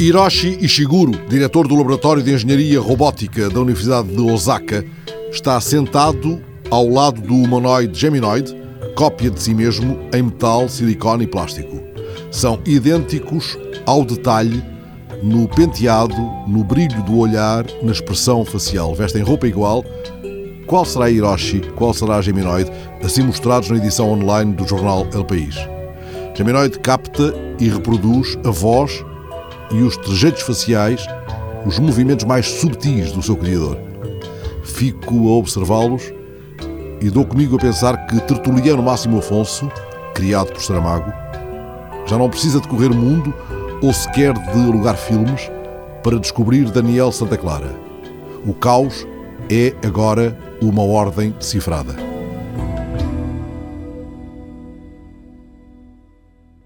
Hiroshi Ishiguro, diretor do Laboratório de Engenharia Robótica da Universidade de Osaka, está sentado ao lado do humanoide Geminoid, cópia de si mesmo em metal, silicone e plástico. São idênticos ao detalhe no penteado, no brilho do olhar, na expressão facial. Vestem roupa igual. Qual será Hiroshi? Qual será Geminoid? Assim mostrados na edição online do jornal El País. Geminoid capta e reproduz a voz e os trejeitos faciais, os movimentos mais subtis do seu criador. Fico a observá-los e dou comigo a pensar que Tertuliano Máximo Afonso, criado por Saramago, já não precisa de correr mundo ou sequer de alugar filmes para descobrir Daniel Santa Clara. O caos é agora uma ordem decifrada.